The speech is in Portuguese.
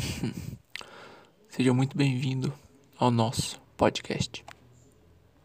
Seja muito bem-vindo ao nosso podcast.